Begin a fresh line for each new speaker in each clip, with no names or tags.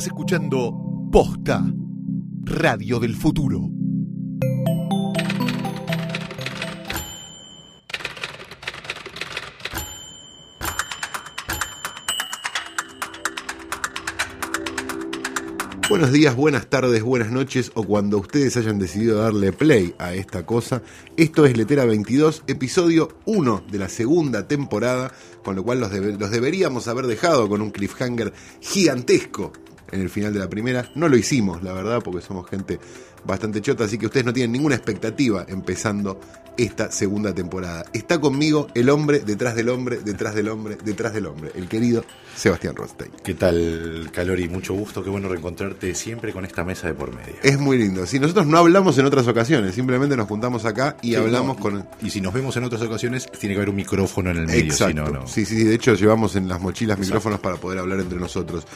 Estás escuchando Posta, Radio del Futuro.
Buenos días, buenas tardes, buenas noches o cuando ustedes hayan decidido darle play a esta cosa. Esto es Letera 22, episodio 1 de la segunda temporada, con lo cual los, debe- los deberíamos haber dejado con un cliffhanger gigantesco en el final de la primera. No lo hicimos, la verdad, porque somos gente bastante chota, así que ustedes no tienen ninguna expectativa empezando esta segunda temporada. Está conmigo el hombre detrás del hombre, detrás del hombre, detrás del hombre, el querido Sebastián Rostein.
¿Qué tal, Calori? Mucho gusto, qué bueno reencontrarte siempre con esta mesa de por medio.
Es muy lindo. Si nosotros no hablamos en otras ocasiones, simplemente nos juntamos acá y
Sí,
hablamos
no,
con.
Y si nos vemos en otras ocasiones, tiene que haber un micrófono en el medio,
Exacto.
si no, no.
Sí, sí, sí. De hecho, llevamos en las mochilas micrófonos para poder hablar entre nosotros.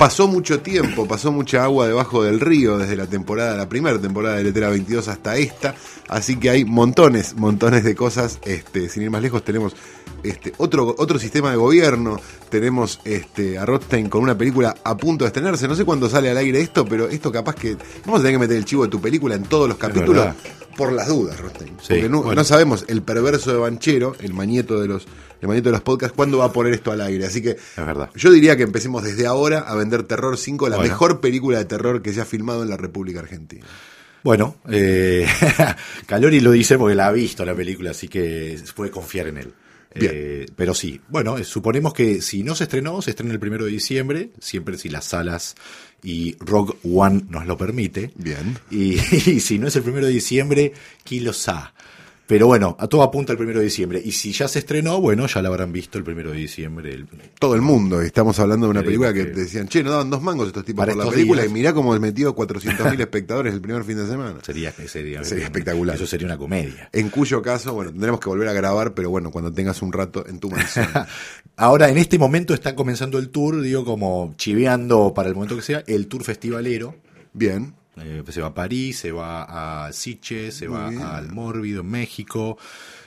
Pasó mucho tiempo, pasó mucha agua debajo del río desde la temporada, la primera temporada de Letera 22 hasta esta. Así que hay montones, montones de cosas. Este, sin ir más lejos, tenemos este, otro, otro sistema de gobierno. Tenemos este, a Rothstein con una película a punto de estrenarse. No sé cuándo sale al aire esto, pero esto capaz que. Vamos a tener que meter el chivo de tu película en todos los capítulos. Por las dudas, Rothstein.
Sí,
Porque no,
bueno.
no sabemos el perverso de Banchero, el mañeto de los, el de los podcasts, cuándo va a poner esto al aire. Así que
Es verdad.
yo diría que empecemos desde ahora a vender Terror 5, la
Bueno.
mejor película de terror que se ha filmado en la República Argentina.
Bueno, eh, Calori lo dice porque la ha visto la película, así que puede confiar en él.
Bien.
Eh, pero sí, bueno, eh, suponemos que si no se estrenó, se estrena el primero de diciembre, siempre si las salas y Rogue One nos lo permite.
Bien.
Y, y si no es el primero de diciembre, ¿quién lo sabe? Pero bueno, a todo apunta el primero de diciembre. Y si ya se estrenó, bueno, ya la habrán visto el primero de diciembre. el-
Todo el mundo, estamos hablando de una película que
que-
decían, che, no daban dos mangos estos tipos
Para
por la película
días.
y mirá cómo metió 400.000 espectadores el primer fin de semana.
sería, sería,
Sería espectacular.
Eso sería una comedia.
En cuyo caso, bueno, tendremos que volver a grabar, pero bueno, cuando tengas un rato en tu mansión.
Ahora, en este momento está comenzando el tour, digo, como chiveando para el momento que sea, el tour festivalero.
Bien.
Eh, se va a París, se va a Siche, se va
bien.
al Mórbido, en México,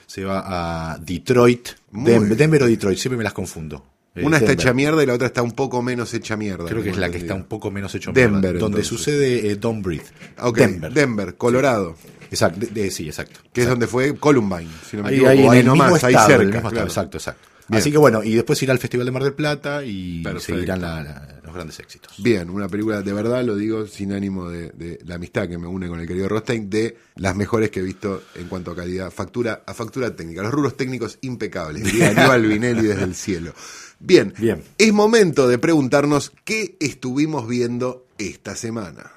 se va a Detroit,
bien.
Denver o Detroit, siempre me las confundo. Eh,
Una está
Denver.
hecha mierda y la otra está un poco menos hecha mierda.
Creo que es la que está un poco menos
Denver,
mierda, donde
entonces.
sucede eh, Don't Breathe.
Ok,
Denver.
Denver, Colorado.
Exacto, de- de- sí, exacto.
Que es donde fue Columbine, si no me
Ahí,
equivoco,
ahí en
ahí
el
nomás,
mismo
ahí
estado, en el
cerca.
mismo estado,
claro.
exacto, exacto.
Bien.
Así que bueno, y después irá al Festival de Mar del Plata y
Perfecto.
seguirán la- la- grandes éxitos.
Bien, una película de verdad, lo digo sin ánimo de, de la amistad que me une con el querido Rostein, de las mejores que he visto en cuanto a calidad, factura a factura técnica, los rubros técnicos impecables, diría Aníbal Vinelli desde el cielo. Bien,
Bien.
es momento de preguntarnos qué estuvimos viendo esta semana.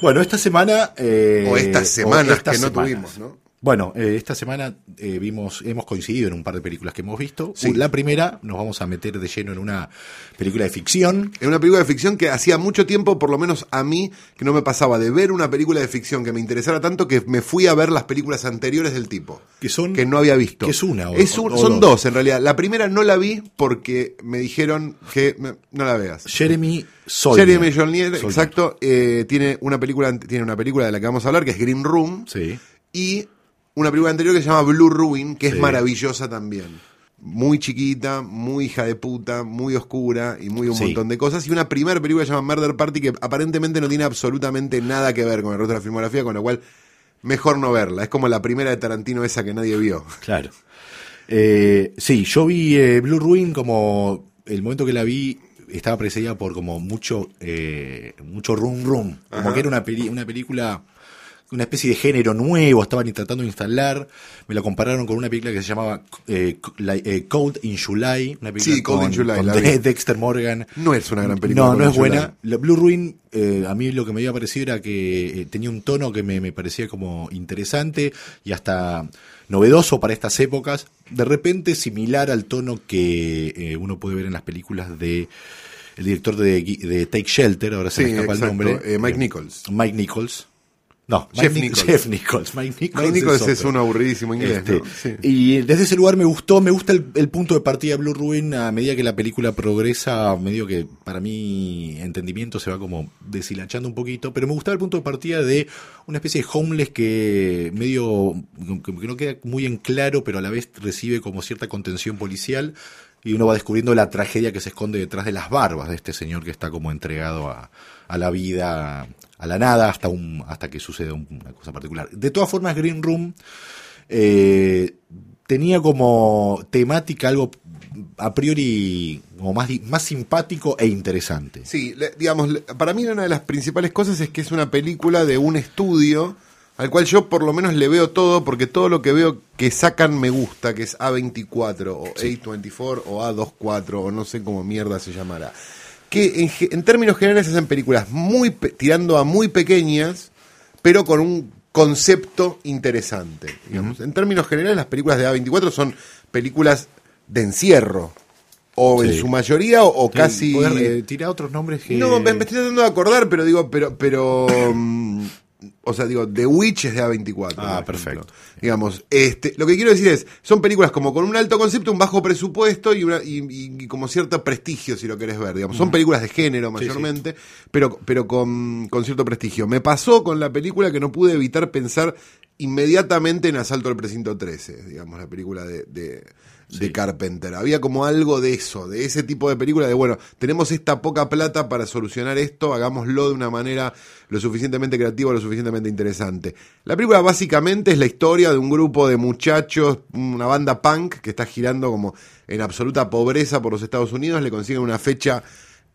Bueno, esta semana... eh,
o estas semanas
estas
que no
semanas.
tuvimos, ¿no?
Bueno, eh, esta semana eh, vimos, hemos coincidido en un par de películas que hemos visto.
Sí.
La primera, nos vamos a meter de lleno en una película de ficción.
En una película de ficción que hacía mucho tiempo, por lo menos a mí, que no me pasaba de ver una película de ficción que me interesara tanto que me fui a ver las películas anteriores del tipo.
Que son-
Que no había visto.
que es una o-
Es un-
o
son
dos.
dos. en realidad. La primera no la vi porque me dijeron que me- no la veas.
Jeremy Solnier.
Jeremy
Solnier.
exacto, eh, tiene una película tiene una película de la que vamos a hablar que es Green Room
Sí.
y una película anterior que se llama Blue Ruin, que es maravillosa también. Muy chiquita, muy hija de puta, muy oscura y muy un
Sí.
montón de cosas. Y una primera película que se llama Murder Party que aparentemente no tiene absolutamente nada que ver con el resto de la filmografía, con lo cual mejor no verla. Es como la primera de Tarantino esa que nadie vio.
Claro. Eh, sí, yo vi eh, Blue Ruin como el momento que la vi estaba precedida por como mucho eh, mucho rum rum, como
Ajá.
que era una peli- una película una especie de género nuevo, estaban de instalar, me la compararon con una película que se llamaba eh, eh, Cold in July, una película
Sí, Cold in
con,
July,
con
la
De-. Dexter Morgan.
No es una gran película.
No,
con
no es buena. La Blue Ruin, eh, a mí lo que me había parecido era que eh, tenía un tono que me, me parecía como interesante y hasta novedoso para estas épocas. De repente similar al tono que uno puede ver en las películas de el director de, de Take Shelter, ahora se
Sí,
me escapa
exacto,
el nombre.
eh, Mike Nichols.
Mike Nichols. No,
Jeff Nichols.
Jeff Nichols. Mike Nichols,
Mike Nichols es un aburridísimo inglés.
Este,
¿no? Sí.
Y desde ese lugar me gustó, me gusta el, el punto de partida de Blue Ruin a medida que la película progresa, medio que para mi entendimiento se va como deshilachando un poquito, pero me gustaba el punto de partida de una especie de homeless que medio, que no queda muy en claro, pero a la vez recibe como cierta contención policial y uno va descubriendo la tragedia que se esconde detrás de las barbas de este señor que está como entregado a, a la vida, a la nada, hasta, un, hasta que sucede una cosa particular. De todas formas, Green Room eh, tenía como temática algo a priori como más, más simpático e interesante.
Sí, digamos, para mí una de las principales cosas es que es una película de un estudio al cual yo por lo menos le veo todo, porque todo lo que veo que sacan me gusta, que es A24 o A24 o A24 o no sé cómo mierda se llamará. Que en, términos generales hacen películas muy tirando a muy pequeñas, pero con un concepto interesante. Digamos. En términos generales, las películas de A24 son películas de encierro. O en su mayoría, o, casi.
Eh, tira otros nombres que.
No, me, estoy tratando de acordar, pero digo, pero. pero o sea, digo, The Witch es de A24.
Ah, perfecto.
Digamos, este, lo que quiero decir es, son películas como con un alto concepto, un bajo presupuesto y, una, y, como cierto prestigio, si lo querés ver. Digamos, son películas de género mayormente, pero, pero con, con cierto prestigio. Me pasó con la película que no pude evitar pensar inmediatamente en Asalto al Precinto 13, digamos, la película de, de Carpenter. Había como algo de eso, de ese tipo de película, de bueno, tenemos esta poca plata para solucionar esto, hagámoslo de una manera lo suficientemente creativa, lo suficientemente interesante. La película básicamente es la historia de un grupo de muchachos, una banda punk que está girando como en absoluta pobreza por los Estados Unidos, le consiguen una fecha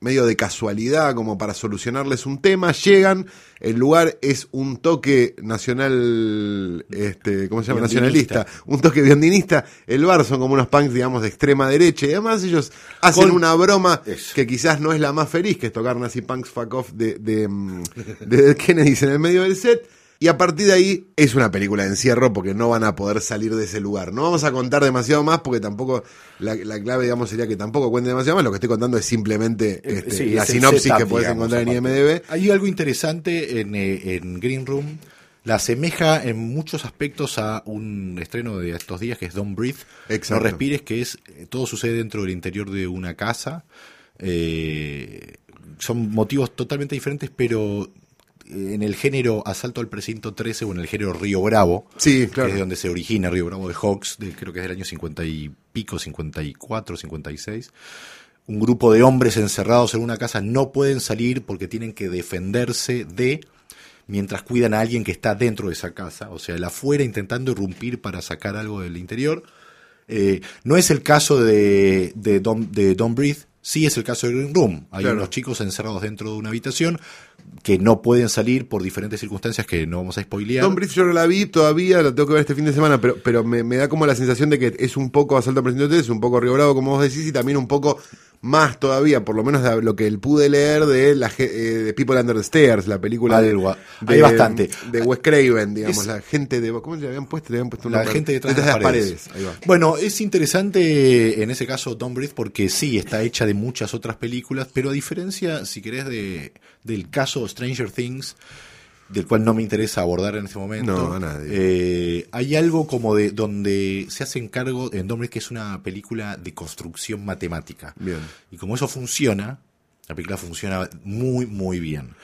medio de casualidad, como para solucionarles un tema, llegan, el lugar es un toque nacional, este, ¿cómo se llama? Nacionalista, un toque biondinista, el bar son como unos punks, digamos, de extrema derecha, y además ellos hacen una broma que quizás no es la más feliz, que es tocar Nazi Punks Fuck Off de, de, mm, de Kennedy en el medio del set, y a partir de ahí es una película de encierro porque no van a poder salir de ese lugar. No vamos a contar demasiado más porque tampoco, la, clave digamos sería que tampoco cuente demasiado más. Lo que estoy contando es simplemente eh, este, la sinopsis que puedes encontrar en IMDB.
Hay algo interesante en, eh, en Green Room. La asemeja en muchos aspectos a un estreno de estos días que es Don't Breathe. No respires, que es eh, todo sucede dentro del interior de una casa. son motivos totalmente diferentes, pero en el género Asalto al Precinto 13 o en el género Río Bravo,
sí,
que es de donde se origina Río Bravo de Hawks, de, creo que es del año 50 y pico, 54, 56. Un grupo de hombres encerrados en una casa no pueden salir porque tienen que defenderse de mientras cuidan a alguien que está dentro de esa casa, o sea, el afuera intentando irrumpir para sacar algo del interior. Eh, no es el caso de, de, Don't, de Breathe, sí es el caso de Green Room. Hay unos chicos encerrados dentro de una habitación que no pueden salir por diferentes circunstancias que no vamos a spoilear.
Tom Brief yo no la vi todavía, la tengo que ver este fin de semana, pero, pero me, da como la sensación de que es un poco Asalto a Presidente, es un poco Río como vos decís, y también un poco más todavía, por lo menos de lo que él pude leer de, la, eh, de People Under the Stairs, la película
de, hay bastante.
de Wes Craven, digamos, la gente de ¿cómo se le habían puesto? Le habían puesto
la gente detrás, de las paredes. Bueno, es interesante en ese caso Tom Breath porque sí está hecha de muchas otras películas, pero a diferencia, si querés, de del caso Stranger Things del cual no me interesa abordar en este momento. Eh, hay algo como de donde se hace cargo en Dominic que es una película de construcción matemática.
Bien.
Y como eso funciona, la película funciona muy, muy bien.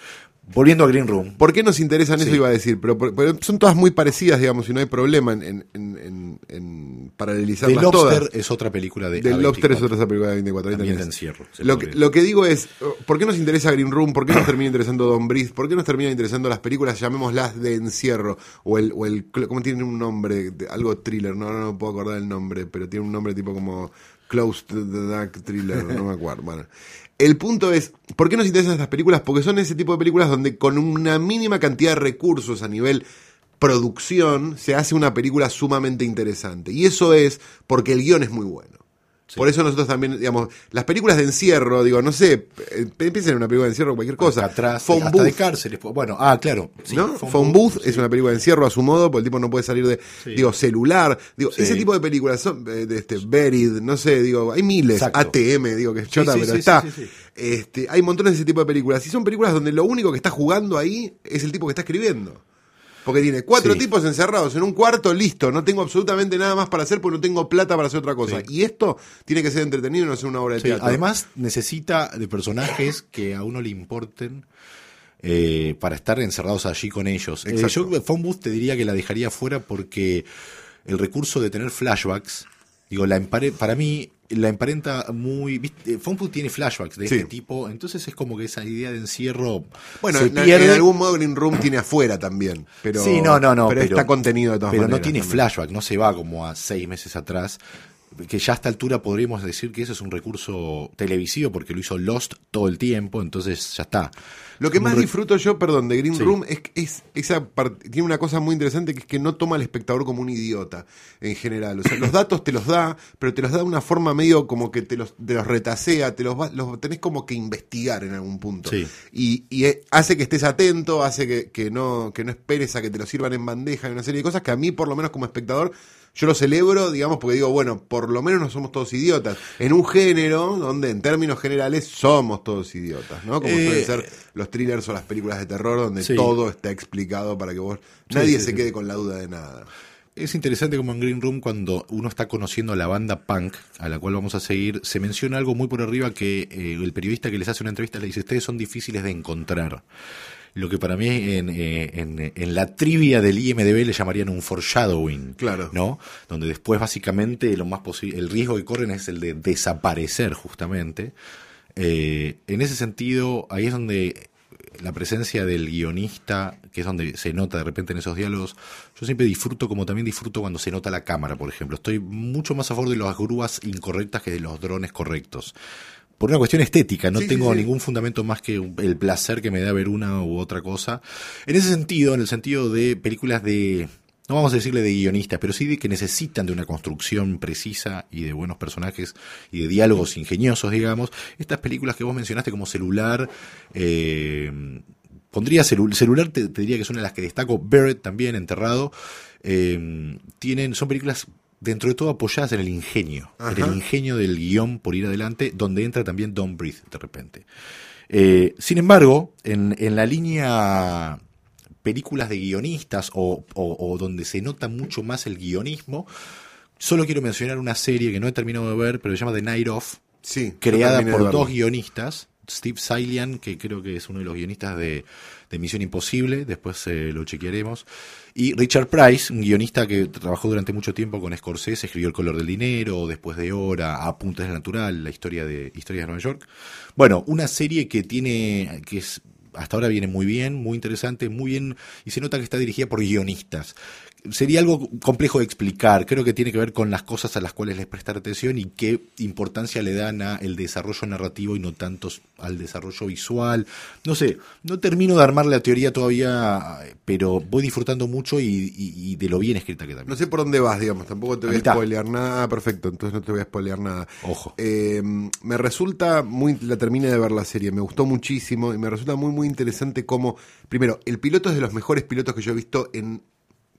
Volviendo a Green Room.
¿Por qué nos interesan eso? Iba a decir, pero, son todas muy parecidas, digamos, y no hay problema en, en, en, paralelizarlas
The Lobster es otra película de
The Lobster es otra película de 24.
También de encierro.
Lo que, lo que, digo es, ¿por qué nos interesa Green Room? ¿Por qué nos termina interesando Don Breeze? ¿Por qué nos termina interesando las películas, llamémoslas de encierro? O el, o el ¿cómo tiene un nombre? Algo thriller, no, no, no puedo acordar el nombre, pero tiene un nombre tipo como Close to the Dark Thriller, no me acuerdo. Bueno, el punto es, ¿por qué nos interesan estas películas? Porque son ese tipo de películas donde con una mínima cantidad de recursos a nivel producción se hace una película sumamente interesante. Y eso es porque el guion es muy bueno. Por eso nosotros también, digamos, las películas de encierro, digo, no sé, eh, piensen en una película de encierro cualquier cosa.
atrás, hasta de cárceles. Bueno, ah, claro.
¿no? Phone, Booth, es una película de encierro a su modo, porque el tipo no puede salir de, digo, celular. Digo, ese tipo de películas son, eh, de este, Buried, no sé, digo, hay miles. ATM, digo, que es chota, pero está. Este, hay montones de ese tipo de películas. Y son películas donde lo único que está jugando ahí es el tipo que está escribiendo. Porque tiene cuatro tipos encerrados en un cuarto, listo, no tengo absolutamente nada más para hacer porque no tengo plata para hacer otra cosa. Y esto tiene que ser entretenido y no ser una obra de teatro.
Además, necesita de personajes que a uno le importen. Eh, para estar encerrados allí con ellos. Eh, yo Booth te diría que la dejaría fuera porque el recurso de tener flashbacks, digo, la para mí la emparenta muy. ¿viste? Funfood tiene flashbacks de
Sí.
este tipo, entonces es como que esa idea de encierro.
Bueno,
se
en,
pierde.
en algún modo Green Room tiene afuera también. Pero,
sí, no, no, no.
Pero, está contenido de todas
Pero
maneras.
no tiene
también.
flashback, no se va como a seis meses atrás. Que ya a esta altura podríamos decir que eso es un recurso televisivo porque lo hizo Lost todo el tiempo, entonces ya está.
Lo que más
re-
disfruto yo, perdón, de Green
Sí.
Room es, que es esa part- tiene una cosa muy interesante que es que no toma al espectador como un idiota en general. O sea, los datos te los da, pero te los da de una forma medio como que te los, te los retasea, te los, va- los tenés como que investigar en algún punto.
Sí.
Y, y, eh, hace que estés atento, hace que, que no, que no esperes a que te lo sirvan en bandeja y una serie de cosas que a mí, por lo menos como espectador, yo lo celebro, digamos, porque digo, bueno, por lo menos no somos todos idiotas. En un género donde en términos generales somos todos idiotas, ¿no? Como
Eh,
suelen ser los thrillers o las películas de terror donde
Sí.
todo está explicado para que vos
Sí,
nadie
sí,
se quede con la duda de nada.
Es interesante como en Green Room cuando uno está conociendo a la banda punk a la cual vamos a seguir, se menciona algo muy por arriba que eh, el periodista que les hace una entrevista le dice, ustedes son difíciles de encontrar. Lo que para mí en, eh, en, en la trivia del IMDB le llamarían un foreshadowing.
Claro.
¿No? Donde después básicamente lo más posible, el riesgo que corren es el de desaparecer justamente. Eh, en ese sentido, ahí es donde la presencia del guionista, que es donde se nota de repente en esos diálogos, yo siempre disfruto como también disfruto cuando se nota la cámara, por ejemplo. Estoy mucho más a favor de las grúas incorrectas que de los drones correctos. Por una cuestión estética, no
Sí, sí,
tengo
sí.
ningún fundamento más que el placer que me da ver una u otra cosa. En ese sentido, en el sentido de películas de, no vamos a decirle de guionistas, pero sí de que necesitan de una construcción precisa y de buenos personajes y de diálogos ingeniosos, digamos. Estas películas que vos mencionaste como celular, eh, pondría celu- celular, te, te diría que es una de las que destaco. Barrett también, enterrado. eh, tienen, son películas dentro de todo apoyadas en el ingenio, en el ingenio del guion por ir adelante, donde entra también Don't Breathe de repente. Eh, sin embargo, en, en la línea películas de guionistas o, o- o donde se nota mucho más el guionismo, solo quiero mencionar una serie que no he terminado de ver, pero se llama The Night Of,
Sí.
creada por dos guionistas, Steve Silian, que creo que es uno de los guionistas de, de Misión Imposible, después eh, lo chequearemos, y Richard Price, un guionista que trabajó durante mucho tiempo con Scorsese, escribió El color del dinero, Después de hora, Apuntes del natural, la historia de Historias de Nueva York. Bueno, una serie que tiene, que es hasta ahora viene muy bien, muy interesante, muy bien, y se nota que está dirigida por guionistas. Sería algo complejo de explicar, creo que tiene que ver con las cosas a las cuales les prestar atención y qué importancia le dan al desarrollo narrativo y no tantos al desarrollo visual. No sé, no termino de armar la teoría todavía, pero voy disfrutando mucho y, y- y de lo bien escrita que también.
No sé por dónde vas, digamos, tampoco te
A
voy a
mitad.
spoilear nada. Perfecto, entonces no te voy a spoilear nada.
Ojo.
Eh, me resulta muy, la terminé de ver la serie, me gustó muchísimo y me resulta muy, muy interesante cómo, primero, el piloto es de los mejores pilotos que yo he visto en,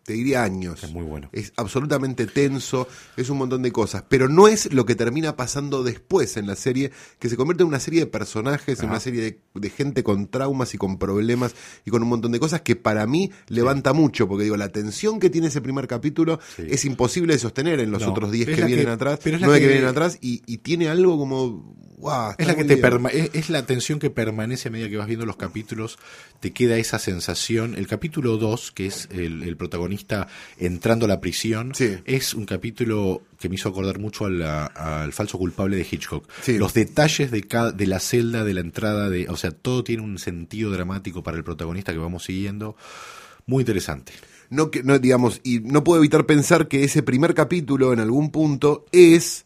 te diría, años.
Es muy bueno.
Es absolutamente tenso, es un montón de cosas, pero no es lo que termina pasando después en la serie, que se convierte en una serie de personajes, en una serie de, de gente con traumas y con problemas y con un montón de cosas que para mí levanta mucho, porque digo, la tensión que tiene ese primer capítulo
Sí.
es imposible de sostener en los
No,
otros 10
es
que vienen
que-
atrás,
pero es la
9 que,
que-
vienen atrás, y, y tiene algo como... está
Es la que te perma- es, es la tensión que permanece a medida que vas viendo los capítulos, te queda esa sensación. El capítulo 2, que es el, el protagonista entrando a la prisión,
Sí.
es un capítulo que me hizo acordar mucho al falso culpable de Hitchcock.
Sí.
Los detalles de, cada, de la celda, de la entrada, de, o sea, todo tiene un sentido dramático para el protagonista que vamos siguiendo. Muy interesante.
no, que- no, digamos, y no puedo evitar pensar que ese primer capítulo en algún punto es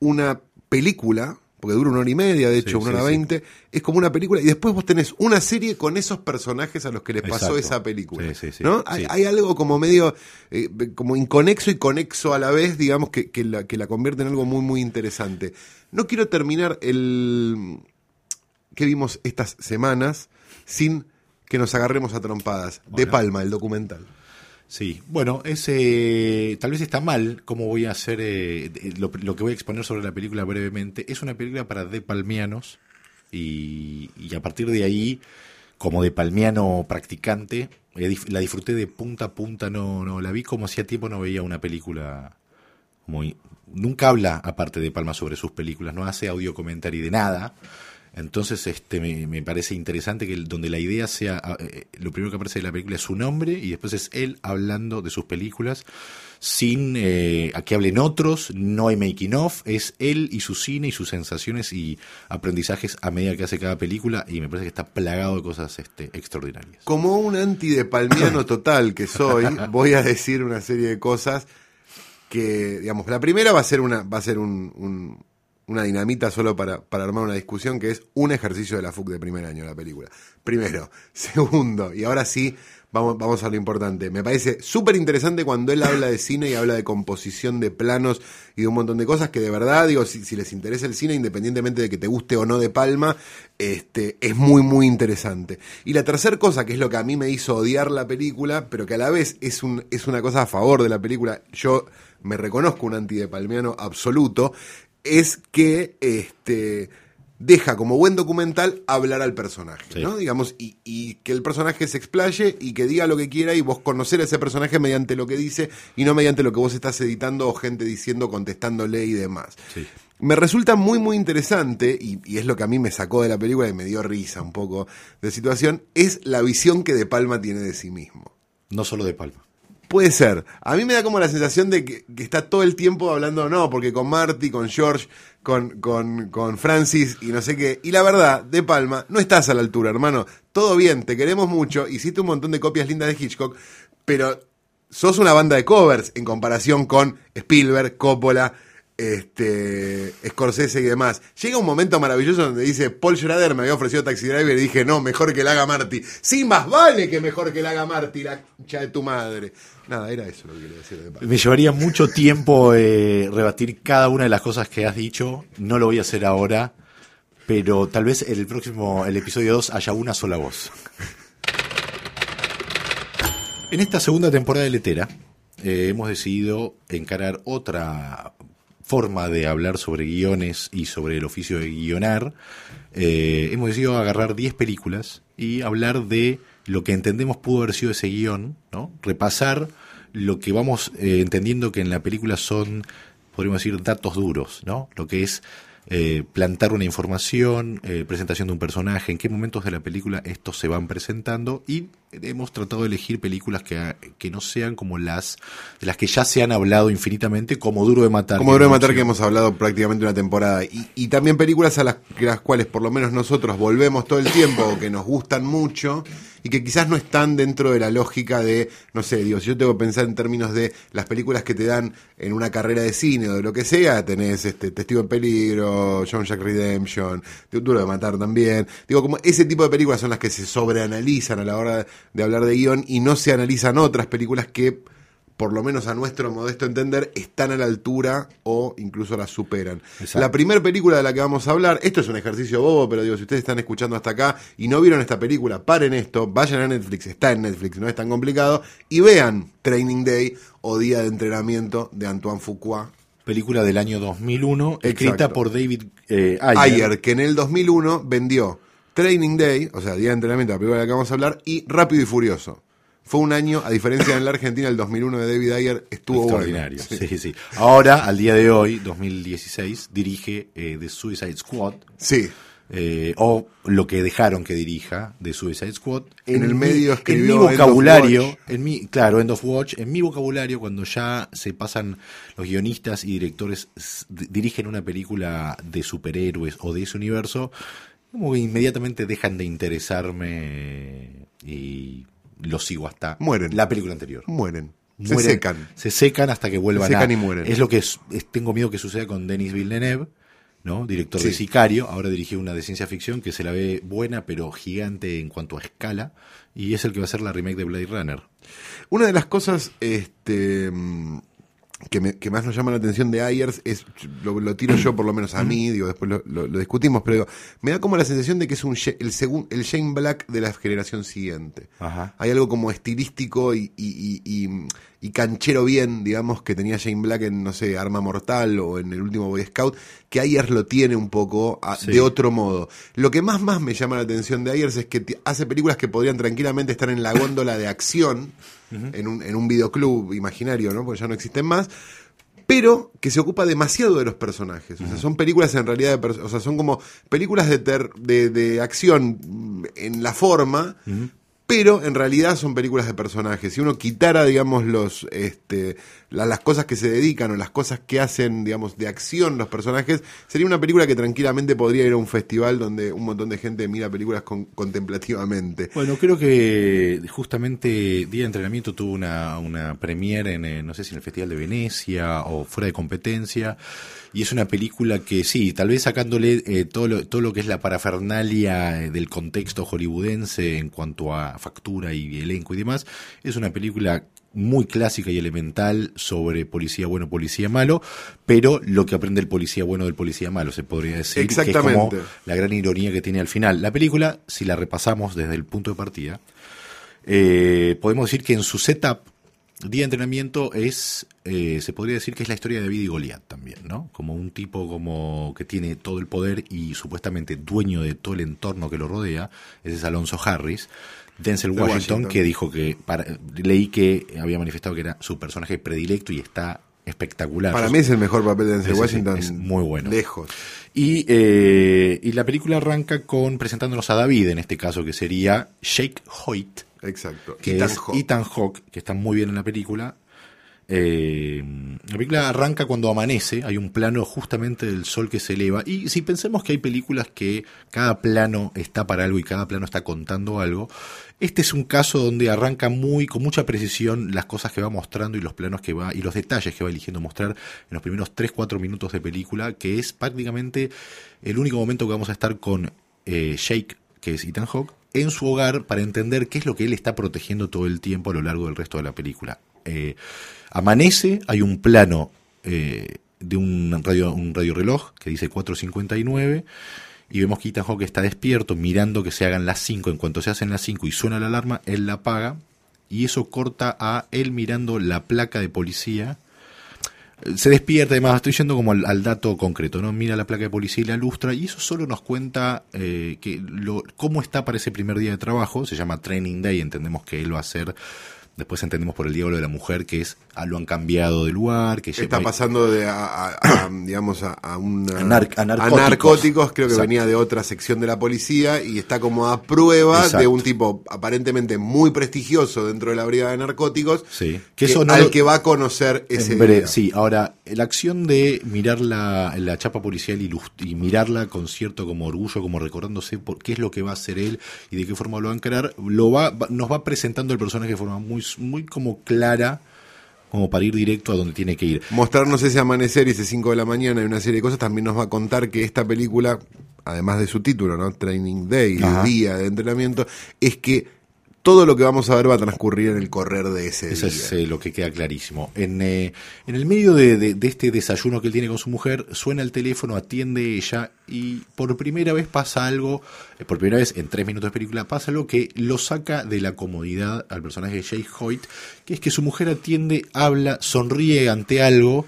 una película, porque dura una hora y media, de hecho,
Sí,
una hora
sí.
veinte, es como una película, y después vos tenés una serie con esos personajes a los que les pasó
Exacto.
esa película.
Sí, sí, sí.
¿no? Hay, hay algo como medio, eh, como inconexo y conexo a la vez, digamos, que, que la, que la convierte en algo muy, muy interesante. No quiero terminar el que vimos estas semanas sin que nos agarremos a trompadas. De. Palma, el documental.
Sí, bueno, ese tal vez está mal cómo voy a hacer eh, lo, lo que voy a exponer sobre la película brevemente. Es una película para de palmianos y, y a partir de ahí, como de palmiano practicante, eh, la disfruté de punta a punta. No, no, la vi como hacía tiempo no veía una película muy nunca habla aparte de Palma sobre sus películas, no hace audio comentario de nada. Entonces, este, me, me parece interesante que el- donde la idea sea, eh, lo primero que aparece de la película es su nombre y después es él hablando de sus películas sin eh, a que hablen otros, no hay making of, es él y su cine y sus sensaciones y aprendizajes a medida que hace cada película y me parece que está plagado de cosas este, extraordinarias.
Como un anti de palmiano total que soy, voy a decir una serie de cosas que, digamos, la primera va a ser una, va a ser un, un- una dinamita solo para, para armar una discusión, que es un ejercicio de la FUC de primer año la película. Primero. Segundo, y ahora sí, vamos, vamos a lo importante. Me parece súper interesante cuando él habla de cine y habla de composición de planos y de un montón de cosas que de verdad, digo, si, les interesa el cine, independientemente de que te guste o no de Palma, este, es muy, muy interesante. Y la tercera cosa, que es lo que a mí me hizo odiar la película, pero que a la vez es, un, es una cosa a favor de la película, yo me reconozco un anti de Palmiano absoluto, es que este deja como buen documental hablar al personaje,
Sí.
¿no? Digamos, y, y que el personaje se explaye y que diga lo que quiera y vos conocer a ese personaje mediante lo que dice y no mediante lo que vos estás editando o gente diciendo, contestándole y demás.
Sí.
Me resulta muy, muy interesante, y, y es lo que a mí me sacó de la película y me dio risa un poco de situación, es la visión que De Palma tiene de sí mismo.
No solo de Palma.
Puede ser. A mí me da como la sensación de que, está todo el tiempo hablando, no, porque con Marty, con George, con, con, con Francis y no sé qué. Y la verdad, De Palma, no estás a la altura, hermano. Todo bien, te queremos mucho, hiciste un montón de copias lindas de Hitchcock, pero sos una banda de covers en comparación con Spielberg, Coppola, este, Scorsese y demás. Llega un momento maravilloso donde dice, Paul Schrader me había ofrecido Taxi Driver y dije, no, mejor que la haga Marty. Sí, más vale que mejor que la haga Marty, la concha de tu madre. Nada, era eso lo que quería decir de.
Me llevaría mucho tiempo eh, rebatir cada una de las cosas que has dicho. No lo voy a hacer ahora, pero tal vez el próximo, el episodio 2, haya una sola voz. En esta segunda temporada de Letera eh, hemos decidido encarar otra forma de hablar sobre guiones y sobre el oficio de guionar. Eh, hemos decidido agarrar 10 películas y hablar de lo que entendemos pudo haber sido ese guion, ¿no? repasar lo que vamos eh, entendiendo que en la película son, podríamos decir, datos duros, ¿no? lo que es eh, plantar una información, eh, presentación de un personaje, en qué momentos de la película estos se van presentando y hemos tratado de elegir películas que, que no sean como las de las que ya se han hablado infinitamente, como Duro de Matar.
Como Duro de Matar que hemos hablado prácticamente una temporada. Y, y también películas a las, las cuales por lo menos nosotros volvemos todo el tiempo que nos gustan mucho y que quizás no están dentro de la lógica de, no sé, digo, si yo tengo que pensar en términos de las películas que te dan en una carrera de cine o de lo que sea, tenés este Testigo en Peligro, John Jack Redemption, Duro de Matar también. Digo, como ese tipo de películas son las que se sobreanalizan a la hora de hablar de guion y no se analizan otras películas que por lo menos a nuestro modesto entender, están a la altura o incluso la superan.
Exacto.
La primera película de la que vamos a hablar, esto es un ejercicio bobo, pero digo, si ustedes están escuchando hasta acá y no vieron esta película, paren esto, vayan a Netflix, está en Netflix, no es tan complicado, y vean Training Day o Día de Entrenamiento de Antoine Fuqua
Película del año 2001, escrita
Exacto.
por David eh, Ayer.
Ayer, que en el 2001 vendió Training Day, o sea, Día de Entrenamiento, la película de la que vamos a hablar, y Rápido y Furioso. Fue un año, a diferencia de en la Argentina, el 2001 de David Ayer estuvo
Extraordinario.
bueno.
Sí. sí, Ahora, al día de hoy, 2016, dirige eh, The Suicide Squad.
Sí.
eh, o lo que dejaron que dirija de Suicide Squad.
En el
mi-
medio
En
escribió
mi
End of
vocabulario, en mi, claro, End of Watch, en mi vocabulario, cuando ya se pasan los guionistas y directores, dirigen una película de superhéroes o de ese universo, como que inmediatamente dejan de interesarme y lo sigo hasta
Mueren.
la película anterior.
Mueren. Se
Mueren,
secan.
Se secan hasta que vuelvan
Se secan
a-
y mueren.
Es lo que es- es- tengo miedo que suceda con Denis Villeneuve, ¿no? Director de. Sicario. Ahora dirigió una de ciencia ficción que se la ve buena, pero gigante en cuanto a escala. Y es el que va a ser la remake de Blade Runner.
Una de las cosas este, que, me- que más nos llama la atención de Ayers es, lo, lo tiro yo por lo menos a mí, digo, después lo, lo- lo discutimos, pero digo, me da como la sensación de que es un, el, segun- el Shane Black de la generación siguiente.
Ajá.
Hay algo como estilístico y, y- y- y- y canchero bien, digamos, que tenía Shane Black en, no sé, Arma Mortal o en el último Boy Scout, que Ayers lo tiene un poco a-
Sí.
de otro modo. Lo que más más me llama la atención de Ayers es que hace películas que podrían tranquilamente estar en la góndola de acción, en, un, en un videoclub imaginario, ¿no? Porque ya no existen más. pero que se ocupa demasiado de los personajes. O sea, son películas en realidad, de o sea, son como películas de, de, de, acción en la forma, pero en realidad son películas de personajes. Si uno quitara, digamos, los, este, las cosas que se dedican o las cosas que hacen, digamos, de acción los personajes, sería una película que tranquilamente podría ir a un festival donde un montón de gente mira películas contemplativamente.
Bueno, creo que justamente Día de Entrenamiento tuvo una, una premiere en, eh, no sé si en el Festival de Venecia o fuera de competencia y es una película que sí, tal vez sacándole eh, todo, lo, todo lo que es la parafernalia eh, del contexto hollywoodense en cuanto a factura y elenco y demás, es una película muy clásica y elemental sobre policía bueno, policía malo, pero lo que aprende el policía bueno del policía malo, se podría decir.
Exactamente.
Que es como la gran ironía que tiene al final. La película, si la repasamos desde el punto de partida, eh, podemos decir que en su setup Día de entrenamiento es, eh, se podría decir que es la historia de David y Goliat también, ¿no? Como un tipo como que tiene todo el poder y supuestamente dueño de todo el entorno que lo rodea, ese es Alonso Harris. Denzel Washington, que dijo que, leí que había manifestado que era su personaje predilecto y está espectacular.
Para mí es el mejor papel de Denzel Washington.
Es muy bueno.
Lejos.
Y, eh, y la película arranca con presentándonos a David, en este caso, que sería Shake Hoyt,
Exacto.
Que Ethan es Hawke. Ethan Hawke, que está muy bien en la película. Eh, la película arranca cuando amanece, hay un plano justamente del sol que se eleva. Y si pensemos que hay películas que cada plano está para algo y cada plano está contando algo, este es un caso donde arranca muy, con mucha precisión las cosas que va mostrando y los planos que va, y los detalles que va eligiendo mostrar en los primeros 3-4 minutos de película, que es prácticamente el único momento que vamos a estar con eh, Jake, que es Ethan Hawke, en su hogar para entender qué es lo que él está protegiendo todo el tiempo a lo largo del resto de la película. Eh, amanece, hay un plano eh, de un radio, un que dice 4.59 y vemos que Ethan Hawke está despierto mirando que se hagan las 5. En cuanto se hacen las 5 y suena la alarma, él la apaga y eso corta a él mirando la placa de policía se despierta, además estoy yendo como al, dato concreto, ¿no? Mira la placa de policía y la lustra, y eso solo nos cuenta eh, que lo, cómo está para ese primer día de trabajo, se llama Training Day, entendemos que él va a ser Después entendemos por el diablo de la mujer que es ah, lo han cambiado de lugar, que
está pasando de a, digamos a, un
narcóticos.
creo que venía de otra sección de la policía y está como a prueba de un tipo aparentemente muy prestigioso dentro de la brigada de narcóticos,
sí.
que, eso al que va a conocer ese día.
Sí, ahora la acción de mirar la, la chapa policial y, y, mirarla con cierto como orgullo, como recordándose por qué es lo que va a hacer él y de qué forma lo va a encarar, lo va, nos va presentando el personaje de forma muy muy como clara como para ir directo a donde tiene que ir.
Mostrarnos ese amanecer y ese 5 de la mañana y una serie de cosas también nos va a contar que esta película, además de su título, ¿no? Training Day, día de entrenamiento, es que todo lo que vamos a ver va a transcurrir en el correr de ese
Eso
día.
es eh, lo que queda clarísimo. En, eh, en el medio de, este desayuno que él tiene con su mujer, suena el teléfono, atiende ella y por primera vez pasa algo, eh, por primera vez en tres minutos de película, pasa algo que lo saca de la comodidad al personaje de Jay Hoyt, que es que su mujer atiende, habla, sonríe ante algo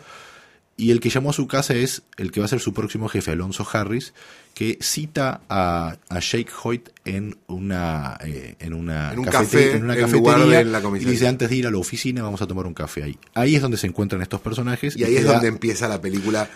y el que llamó a su casa es el que va a ser su próximo jefe, Alonso Harris, que cita a, a Jake Hoyt en una eh, en una
en cafetería
y dice antes de ir a la oficina vamos a tomar un café ahí. Ahí es donde se encuentran estos personajes
y ahí es donde empieza la película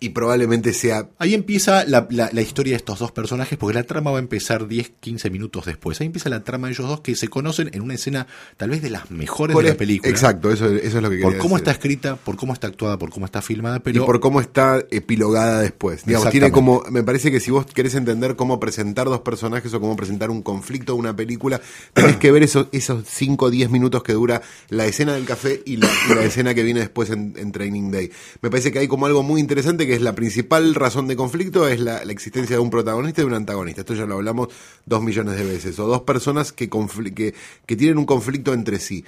y probablemente sea...
Ahí empieza la, la, historia de estos dos personajes, porque la trama va a empezar 10, 15 minutos después. Ahí empieza la trama de ellos dos que se conocen en una escena tal vez de las mejores de la película.
Exacto, eso, eso es lo que
Por cómo está escrita, por cómo está actuada, por cómo está filmada, pero...
Y por cómo está epilogada después. Digamos, tiene como... Me parece que si vos querés entender cómo presentar dos personajes o cómo presentar un conflicto de una película, tenés que ver esos, esos 5 o 10 minutos que dura la escena del café y la, escena que viene después en, en Training Day. Me parece que hay como algo muy interesante que es la principal razón de conflicto es la, existencia de un protagonista y de un antagonista. Esto ya lo hablamos dos millones de veces. O dos personas que, que, que tienen un conflicto entre sí.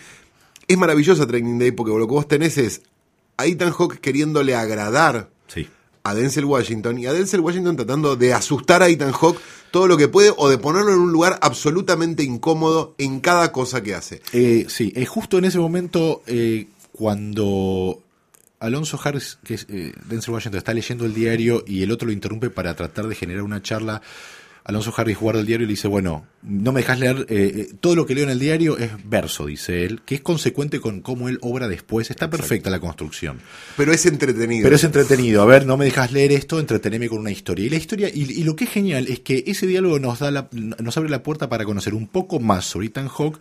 Es maravillosa Training Day porque lo que vos tenés es a Ethan Hawke queriéndole agradar a Denzel Washington y a Denzel Washington tratando de asustar a Ethan Hawke todo lo que puede o de ponerlo en un lugar absolutamente incómodo en cada cosa que hace.
Eh, sí, es justo en ese momento eh, cuando Alonso Harris, que es eh, Denzel Washington, está leyendo el diario y el otro lo interrumpe para tratar de generar una charla Alonso Harris guarda el diario y le dice, bueno, no me dejas leer, eh, eh, todo lo que leo en el diario es verso, dice él, que es consecuente con cómo él obra después. Está perfecta la construcción.
Pero es entretenido.
Pero es entretenido. A ver, no me dejas leer esto, entreteneme con una historia. Y la historia, y, lo que es genial es que ese diálogo nos da la, nos abre la puerta para conocer un poco más sobre Ethan Hawke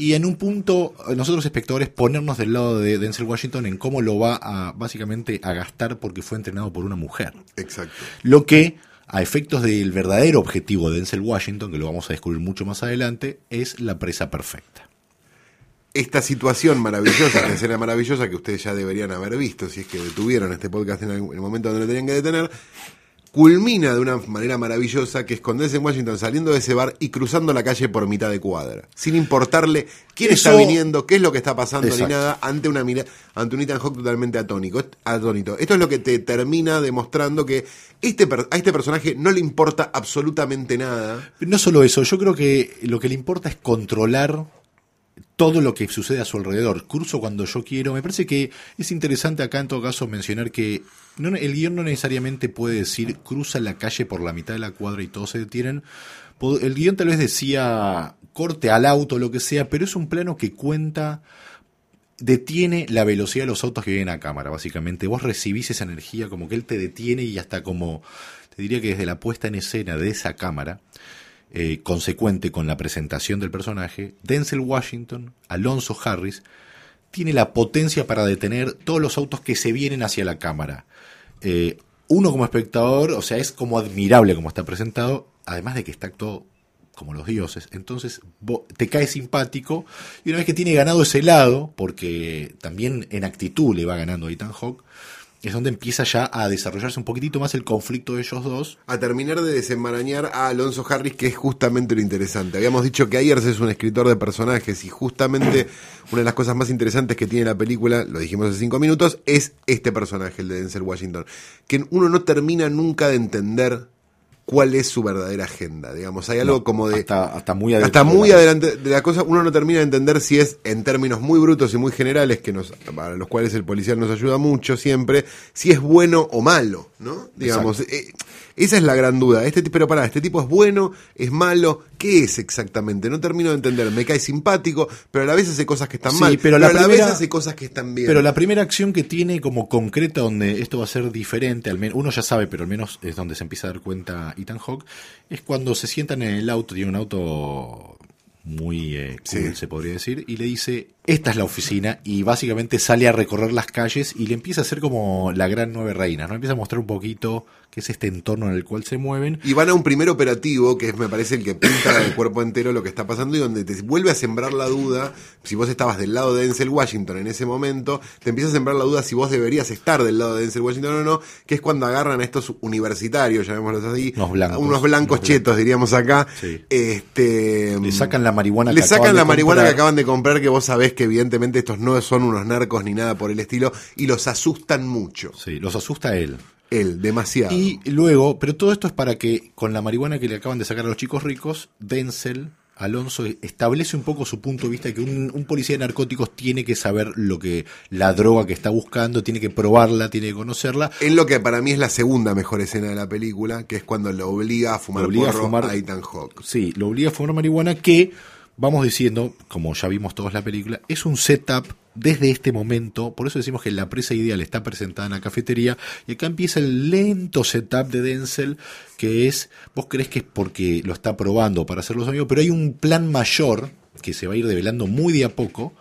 y en un punto nosotros espectadores ponernos del lado de Denzel Washington en cómo lo va a básicamente a gastar porque fue entrenado por una mujer.
Exacto.
Lo que a efectos del verdadero objetivo de Denzel Washington, que lo vamos a descubrir mucho más adelante, es la presa perfecta.
Esta situación maravillosa, esta escena maravillosa que ustedes ya deberían haber visto, si es que detuvieron este podcast en el momento donde lo tenían que detener, culmina de una manera maravillosa que es con Denzel Washington saliendo de ese bar y cruzando la calle por mitad de cuadra, sin importarle quién está viniendo, qué es lo que está pasando ni nada, ante una ante un Ethan Hawke totalmente atónico, atónito. Esto es lo que te termina demostrando que este a este personaje no le importa absolutamente nada.
No solo eso, yo creo que lo que le importa es controlar todo lo que sucede a su alrededor. Curso cuando yo quiero. Me parece que es interesante acá en todo caso mencionar que el guion no necesariamente puede decir cruza la calle por la mitad de la cuadra y todos se detienen. El guion tal vez decía corte al auto, lo que sea, pero es un plano que cuenta detiene la velocidad de los autos que vienen a cámara, básicamente. Vos recibís esa energía, como que él te detiene y hasta como, te diría que desde la puesta en escena de esa cámara, eh, consecuente con la presentación del personaje, Denzel Washington, Alonso Harris, tiene la potencia para detener todos los autos que se vienen hacia la cámara. Eh, uno como espectador, o sea, es como admirable como está presentado, además de que está actuado como los dioses. Entonces te cae simpático y una vez que tiene ganado ese lado, porque también en actitud le va ganando a Ethan Hawke, es donde empieza ya a desarrollarse un poquitito más el conflicto de ellos dos.
A terminar de desenmarañar a Alonso Harris, que es justamente lo interesante. Habíamos dicho que Ayers es un escritor de personajes y justamente una de las cosas más interesantes que tiene la película, lo dijimos hace cinco minutos, es este personaje, el de Denzel Washington. Que uno no termina nunca de entender cuál es su verdadera agenda. Digamos, hay algo como de.
Hasta, muy,
hasta muy adelante de la cosa, uno no termina de entender si es en términos muy brutos y muy generales, que nos, para los cuales el policial nos ayuda mucho siempre, si es bueno o malo, ¿no? Digamos, eh, esa es la gran duda. Este, pero pará, ¿este tipo es bueno? ¿Es malo? ¿Qué es exactamente? No termino de entender. Me cae simpático, pero a la vez hace cosas que están mal.
Pero, a la vez
hace cosas que están bien.
Pero la primera acción que tiene como concreta donde esto va a ser diferente, al menos uno ya sabe, pero al menos es donde se empieza a dar cuenta Ethan Hawke, es cuando se sientan en el auto, tiene un auto muy eh, se podría decir, y le dice, esta es la oficina, y básicamente sale a recorrer las calles y le empieza a hacer como la gran nueve reina, ¿no? Empieza a mostrar un poquito qué es este entorno en el cual se mueven.
Y van a un primer operativo, que es, me parece, el que pinta el cuerpo entero lo que está pasando, y donde te vuelve a sembrar la duda, si vos estabas del lado de Denzel Washington en ese momento, te empieza a sembrar la duda si vos deberías estar del lado de Denzel Washington o no, que es cuando agarran a estos universitarios, llamémoslos así,
unos blancos,
unos blancos chetos, diríamos acá, este...
Le sacan la marihuana
Le sacan la marihuana que acaban de comprar, que vos sabés que evidentemente estos no son unos narcos ni nada por el estilo, y los asustan mucho.
Sí, los asusta él.
Él, demasiado.
Y luego, pero todo esto es para que con la marihuana que le acaban de sacar a los chicos ricos, Denzel, Alonso, establece un poco su punto de vista de que un, policía de narcóticos tiene que saber lo que la droga que está buscando, tiene que probarla, tiene que conocerla.
Es lo que para mí es la segunda mejor escena de la película, que es cuando lo obliga a fumar obliga a, fumar, a Ethan Hawke.
Sí, lo obliga a fumar marihuana que vamos diciendo, como ya vimos todos la película, es un setup desde este momento, por eso decimos que la presa ideal está presentada en la cafetería, y acá empieza el lento setup de Denzel, que es, vos crees que es porque lo está probando para hacer los amigos, pero hay un plan mayor que se va a ir develando muy de a poco,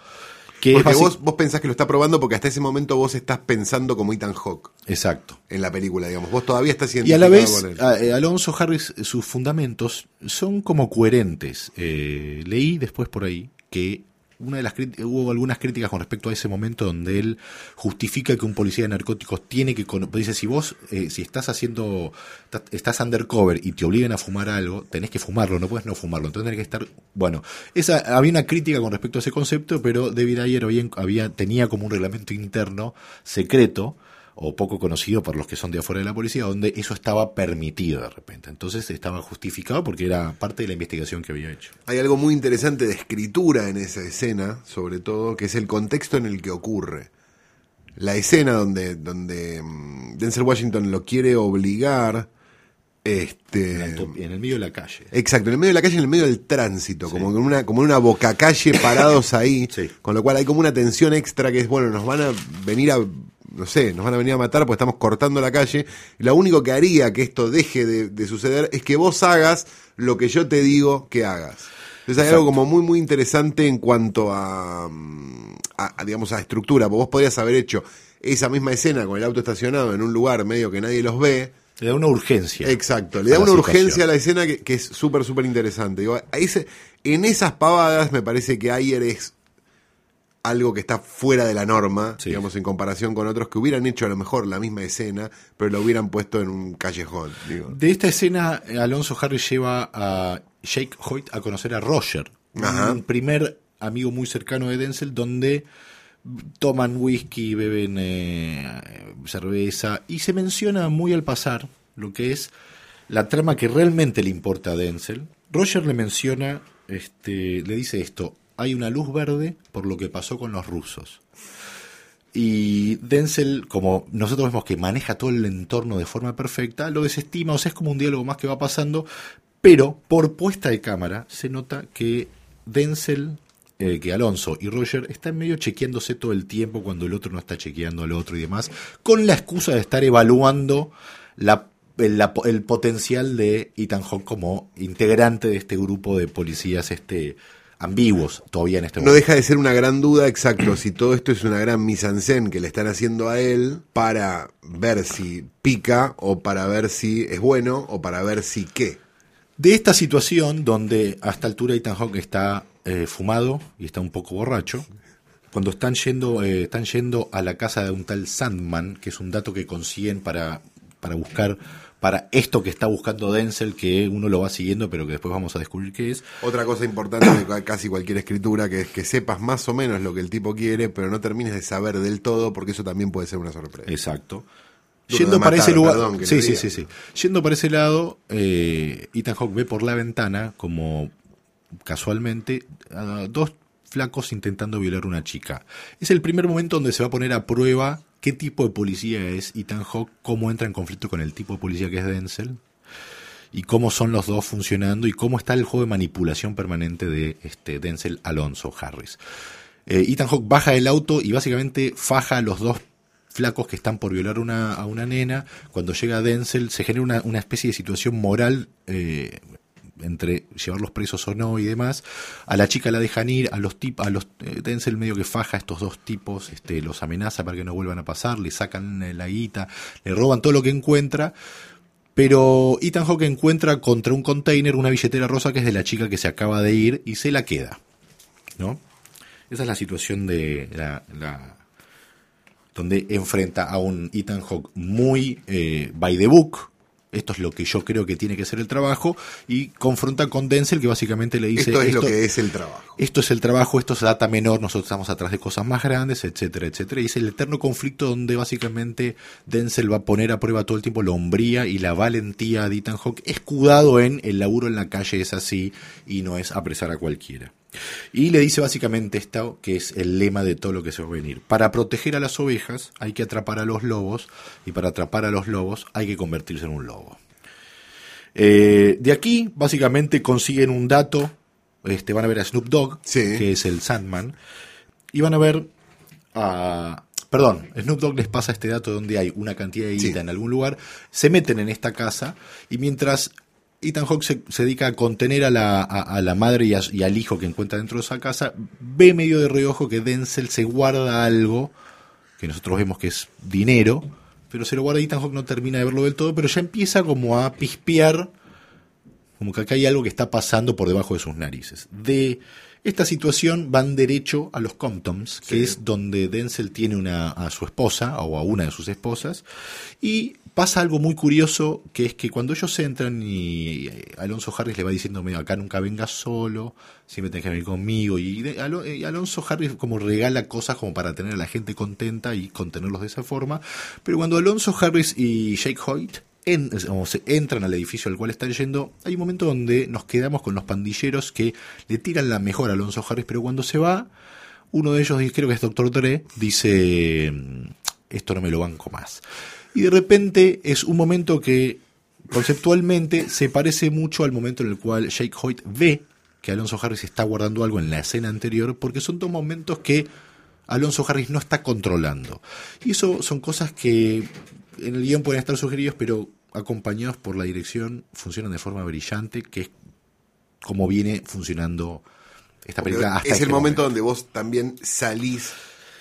porque vos, vos pensás que lo está probando porque hasta ese momento vos estás pensando como Ethan Hawke.
Exacto.
En la película, digamos. Vos todavía estás
siendo. Y a la vez, eh, Alonso Harris, sus fundamentos son como coherentes. Eh, leí después por ahí que una de las hubo algunas críticas con respecto a ese momento donde él justifica que un policía de narcóticos tiene que dice si vos eh, si estás haciendo estás undercover y te obligan a fumar algo tenés que fumarlo no puedes no fumarlo entonces tenés que estar bueno esa había una crítica con respecto a ese concepto pero David Ayer había tenía como un reglamento interno secreto o poco conocido por los que son de afuera de la policía, donde eso estaba permitido de repente. Entonces estaba justificado porque era parte de la investigación que había hecho.
Hay algo muy interesante de escritura en esa escena, sobre todo, que es el contexto en el que ocurre. La escena donde, donde mm, Denzel Washington lo quiere obligar Este,
En, el medio de la calle.
Exacto, en el medio de la calle, en el medio del tránsito, como en una, como en una boca calle parados ahí,
Sí.
con lo cual hay como una tensión extra que es, bueno, nos van a venir a, no sé, nos van a venir a matar porque estamos cortando la calle. Lo único que haría que esto deje de, de suceder es que vos hagas lo que yo te digo que hagas. Entonces hay algo como muy, muy interesante en cuanto a, mm, a- a, digamos, a estructura. Vos podrías haber hecho esa misma escena con el auto estacionado en un lugar medio que nadie los ve,
Le da una urgencia.
Exacto, le da una
situación.
urgencia a la escena que, que es súper, súper interesante. Digo, en esas pavadas me parece que Ayer es algo que está fuera de la norma,
Sí.
digamos, en comparación con otros que hubieran hecho a lo mejor la misma escena, pero lo hubieran puesto en un callejón. Digo.
De esta escena, Alonso Harris lleva a Jake Hoyt a conocer a Roger,
Ajá.
un primer amigo muy cercano de Denzel, donde toman whisky, beben eh, cerveza, y se menciona muy al pasar lo que es la trama que realmente le importa a Denzel. Roger le menciona, este, le dice esto, hay una luz verde por lo que pasó con los rusos. Y Denzel, como nosotros vemos que maneja todo el entorno de forma perfecta, lo desestima, o sea, es como un diálogo más que va pasando, pero por puesta de cámara se nota que Denzel, eh, que Alonso y Roger están medio chequeándose todo el tiempo cuando el otro no está chequeando al otro y demás, con la excusa de estar evaluando el potencial de Ethan Hawke como integrante de este grupo de policías este, ambiguos todavía en este
No
momento.
deja de ser una gran duda, exacto, si todo esto es una gran mise en scène que le están haciendo a él para ver si pica o para ver si es bueno o para ver si qué.
De esta situación, donde a esta altura Ethan Hawke está eh, fumado y está un poco borracho, cuando están yendo, eh, están yendo a la casa de un tal Sandman, que es un dato que consiguen para, para buscar, para esto que está buscando Denzel, que uno lo va siguiendo, pero que después vamos a descubrir qué es.
Otra cosa importante de ca- casi cualquier escritura, que es que sepas más o menos lo que el tipo quiere, pero no termines de saber del todo, porque eso también puede ser una sorpresa.
Exacto.
Duro
Yendo para ese lugar.
perdón
sí, sí, sí, sí. Yendo para ese lado, eh, Ethan Hawke ve por la ventana como casualmente a dos flacos intentando violar a una chica. Es el primer momento donde se va a poner a prueba qué tipo de policía es Ethan Hawke, cómo entra en conflicto con el tipo de policía que es Denzel y cómo son los dos funcionando y cómo está el juego de manipulación permanente de este Denzel Alonso Harris. Eh, Ethan Hawke baja del auto y básicamente faja a los dos flacos que están por violar una, a una nena. Cuando llega Denzel se genera una, una especie de situación moral eh, entre llevarlos presos o no y demás. A la chica la dejan ir, a los tipos, a los eh, Denzel medio que faja a estos dos tipos, este, los amenaza para que no vuelvan a pasar, le sacan la guita, le roban todo lo que encuentra. Pero Ethan Hawke encuentra contra un container una billetera rosa que es de la chica que se acaba de ir y se la queda. ¿No? Esa es la situación de la, la- donde enfrenta a un Ethan Hawke muy eh, by the book. Esto es lo que yo creo que tiene que ser el trabajo. Y confronta con Denzel, que básicamente le dice:
esto es lo que es el trabajo.
esto es el trabajo, esto es data menor, nosotros estamos atrás de cosas más grandes, etcétera, etcétera. Y es el eterno conflicto donde básicamente Denzel va a poner a prueba todo el tiempo la hombría y la valentía de Ethan Hawke, escudado en el laburo en la calle es así y no es apresar a cualquiera. Y le dice básicamente esto, que es el lema de todo lo que se va a venir. Para proteger a las ovejas hay que atrapar a los lobos y para atrapar a los lobos hay que convertirse en un lobo. Eh, de aquí, básicamente, consiguen un dato. Este, van a ver a Snoop Dogg,
Sí.
que es el Sandman. Y van a ver a. Perdón, Snoop Dogg les pasa este dato donde hay una cantidad de guita
Sí.
en algún lugar. Se meten en esta casa y mientras Ethan Hawke se, se dedica a contener a la, a, a la madre y, a- y al hijo que encuentra dentro de esa casa, ve medio de reojo que Denzel se guarda algo que nosotros vemos que es dinero, pero se lo guarda y Ethan Hawke no termina de verlo del todo, pero ya empieza como a pispear, como que acá hay algo que está pasando por debajo de sus narices. De esta situación van derecho a los Comptons, que
Sí.
es donde Denzel tiene una, a su esposa o a una de sus esposas, y pasa algo muy curioso, que es que cuando ellos entran y eh, Alonso Harris le va diciendo, "Mira, acá nunca vengas solo, siempre tenés que venir conmigo, y eh, Alonso Harris como regala cosas como para tener a la gente contenta y contenerlos de esa forma, pero cuando Alonso Harris y Jake Hoyt en- entran al edificio al cual están yendo, hay un momento donde nos quedamos con los pandilleros que le tiran la mejor a Alonso Harris, pero cuando se va, uno de ellos, creo que es Doctor Dre, dice, "Mm, esto no me lo banco más. Y de repente es un momento que conceptualmente se parece mucho al momento en el cual Jake Hoyt ve que Alonso Harris está guardando algo en la escena anterior, porque son dos momentos que Alonso Harris no está controlando. Y eso son cosas que en el guion pueden estar sugeridos, pero acompañados por la dirección funcionan de forma brillante, que es como viene funcionando esta película. Hasta
es
este
el momento, donde vos también salís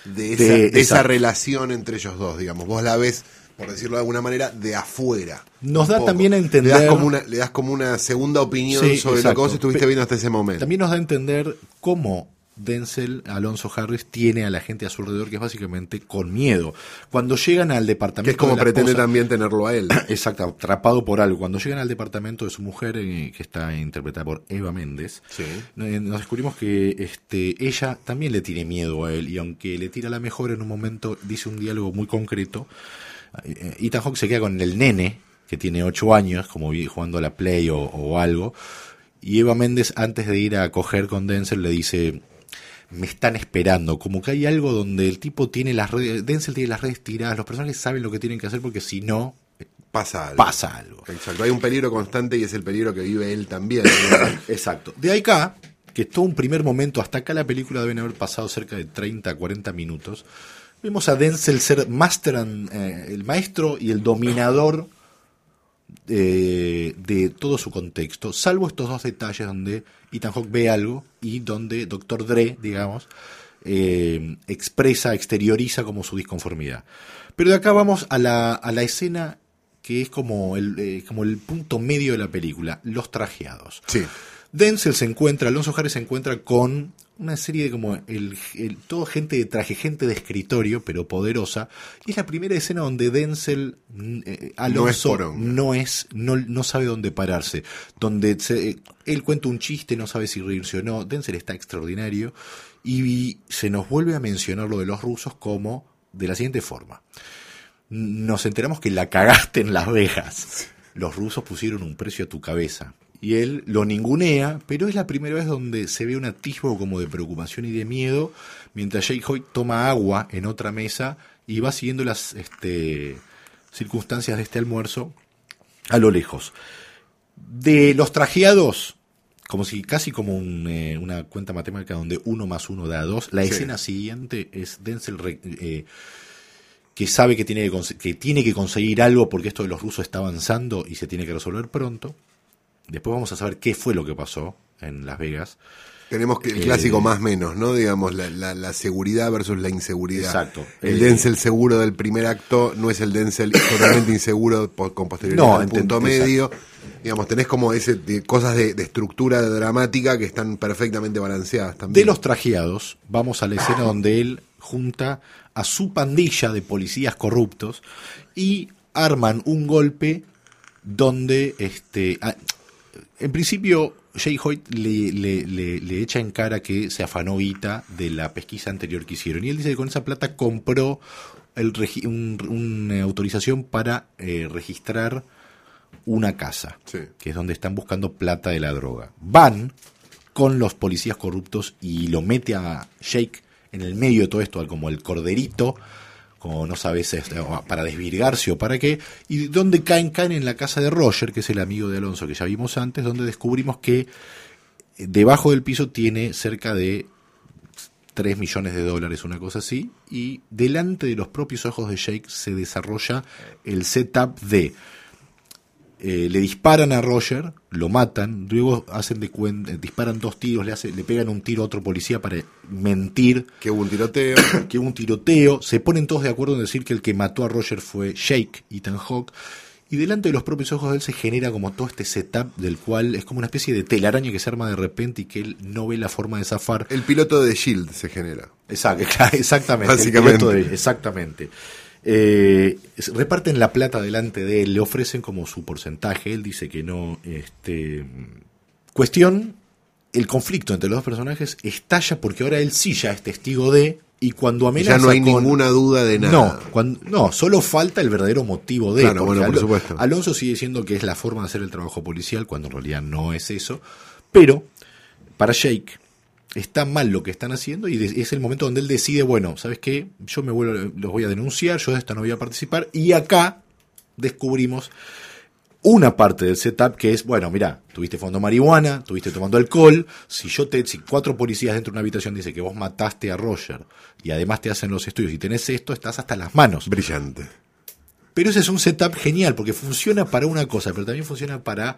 de esa,
De-
de esa relación entre ellos dos, digamos. Vos la ves, por decirlo de alguna manera, de afuera.
Nos da
poco.
también a entender-
Le das como una, le das como una segunda opinión
Sí,
sobre lo
exacto.
que vos estuviste viendo hasta ese momento.
También nos da a entender cómo Denzel Alonso Harris tiene a la gente a su alrededor, que es básicamente con miedo. Cuando llegan al departamento.
que es como
de la
pretende
esposa-
también tenerlo a él.
Exacto, atrapado por algo. Cuando llegan al departamento de su mujer, eh, que está interpretada por Eva Méndez,
Sí.
eh, nos descubrimos que este, ella también le tiene miedo a él, y aunque le tira la mejor en un momento, dice un diálogo muy concreto. Eh, Ethan Hawke se queda con el nene, que tiene ocho años, como jugando a la Play o, o algo, y Eva Méndez, antes de ir a coger con Denzel, le dice, me están esperando, como que hay algo donde el tipo tiene las redes, Denzel tiene las redes tiradas, los personajes saben lo que tienen que hacer porque si no,
Pasa algo.
pasa algo.
Exacto. Hay un peligro constante y es el peligro que vive él también.
Exacto. De ahí acá, que todo un primer momento, hasta acá la película deben haber pasado cerca de 30, 40 minutos, vemos a Denzel ser master and, eh, el maestro y el dominador eh, de todo su contexto, salvo estos dos detalles donde Ethan Hawke ve algo y donde Dr. Dre, digamos, eh, expresa, exterioriza como su disconformidad. Pero de acá vamos a la, a la escena que es como el, eh, como el punto medio de la película, los trajeados.
sí.
Denzel se encuentra, Alonso Harris se encuentra con una serie de como el, el- todo gente de traje, gente de escritorio, pero poderosa. Y es la primera escena donde Denzel mm, eh, Alonso no es, no, no sabe dónde pararse. Donde se- eh, él cuenta un chiste, no sabe si reírse o no. Denzel está extraordinario. Y se nos vuelve a mencionar lo de los rusos como de la siguiente forma. Nos enteramos que la cagaste en Las Vegas. Los rusos pusieron un precio a tu cabeza. Y él lo ningunea, pero es la primera vez donde se ve un atisbo como de preocupación y de miedo, mientras Jake toma agua en otra mesa y va siguiendo las este, circunstancias de este almuerzo a lo lejos. De los trajeados, como si casi como un, eh, una cuenta matemática donde uno más uno da dos, la
Sí.
escena siguiente es Denzel eh, que sabe que tiene que, que tiene que conseguir algo porque esto de los rusos está avanzando y se tiene que resolver pronto. Después vamos a saber qué fue lo que pasó en Las Vegas.
Tenemos que el
Eh,
clásico más menos, ¿no? Digamos, la, la- la seguridad versus la inseguridad.
Exacto.
El
Eh,
Denzel seguro del primer acto no es el Denzel totalmente inseguro con posterioridad
No,
al punto medio. Digamos, tenés como ese de- cosas de, de estructura dramática que están perfectamente balanceadas
De
también.
los trajeados, vamos a la escena donde él junta a su pandilla de policías corruptos y arman un golpe donde, este, a- en principio, Jay Hoyt le, le- le- le echa en cara que se afanó guita de la pesquisa anterior que hicieron. Y él dice que con esa plata compró el un- una autorización para eh, registrar una casa,
Sí.
que es donde están buscando plata de la droga. Van con los policías corruptos y lo mete a Jake en el medio de todo esto, como el corderito, como no sabes este, para desvirgarse o para qué, y donde caen, caen en la casa de Roger, que es el amigo de Alonso que ya vimos antes, donde descubrimos que eh, debajo del piso tiene cerca de 3 millones de dólares, una cosa así, y delante de los propios ojos de Jake se desarrolla el setup de eh, le disparan a Roger, lo matan, luego hacen de cuenta, disparan dos tiros, le, hace, le pegan un tiro a otro policía para mentir
Que hubo un tiroteo.
que hubo un tiroteo, se ponen todos de acuerdo en decir que el que mató a Roger fue Jake, Ethan Hawke, y delante de los propios ojos de él se genera como todo este setup del cual es como una especie de telaraña que se arma de repente y que él no ve la forma de zafar.
El piloto de Shield se genera.
Exacto, exactamente. el
Básicamente.
piloto de- exactamente. Eh, reparten la plata delante de él, le ofrecen como su porcentaje, él dice que no. Este, cuestión, el conflicto entre los dos personajes estalla porque ahora él sí ya es testigo de, y cuando amenaza
Ya no hay
con-
ninguna duda de nada.
no, cuando- no, solo falta el verdadero motivo de.
Claro,
porque
bueno, por
Alo-
supuesto.
Alonso sigue diciendo que es la forma de hacer el trabajo policial, cuando en realidad no es eso. Pero, para Jake, está mal lo que están haciendo y es el momento donde él decide, bueno, ¿sabes qué? Yo me vuelvo, los voy a denunciar, yo de esta no voy a participar. Y acá descubrimos una parte del setup que es, bueno, mira, tuviste fondo marihuana, tuviste tomando alcohol, si yo te, si cuatro policías dentro de una habitación dicen que vos mataste a Roger y además te hacen los estudios y tenés esto, estás hasta las manos.
Brillante.
Pero ese es un setup genial porque funciona para una cosa, pero también funciona para,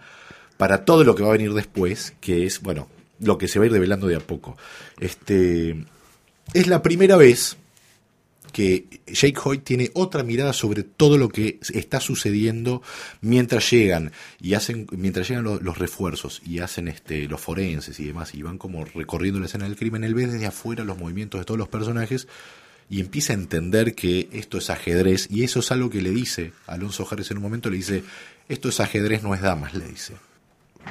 para todo lo que va a venir después, que es, bueno, lo que se va a ir revelando de a poco. Este, es la primera vez que Jake Hoyt tiene otra mirada sobre todo lo que está sucediendo mientras llegan y hacen mientras llegan los, refuerzos y hacen este los forenses y demás y van como recorriendo la escena del crimen él ve desde afuera los movimientos de todos los personajes y empieza a entender que esto es ajedrez y eso es algo que le dice Alonso Harris en un momento le dice esto es ajedrez no es damas le dice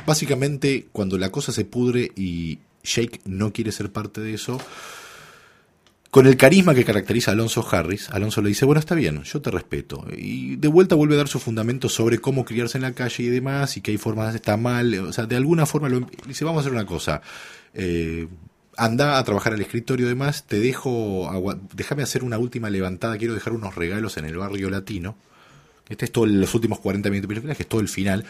básicamente cuando la cosa se pudre y Jake no quiere ser parte de eso con el carisma que caracteriza a Alonso Harris, Alonso le dice, bueno, está bien, yo te respeto. Y de vuelta vuelve a dar su fundamento sobre cómo criarse en la calle y demás, y que hay formas, está mal, o sea, de alguna forma lo, dice, vamos a hacer una cosa, eh, anda a trabajar al escritorio y demás, te dejo, déjame hacer una última levantada, quiero dejar unos regalos en el barrio latino. Este es todo los últimos 40 minutos que es todo el final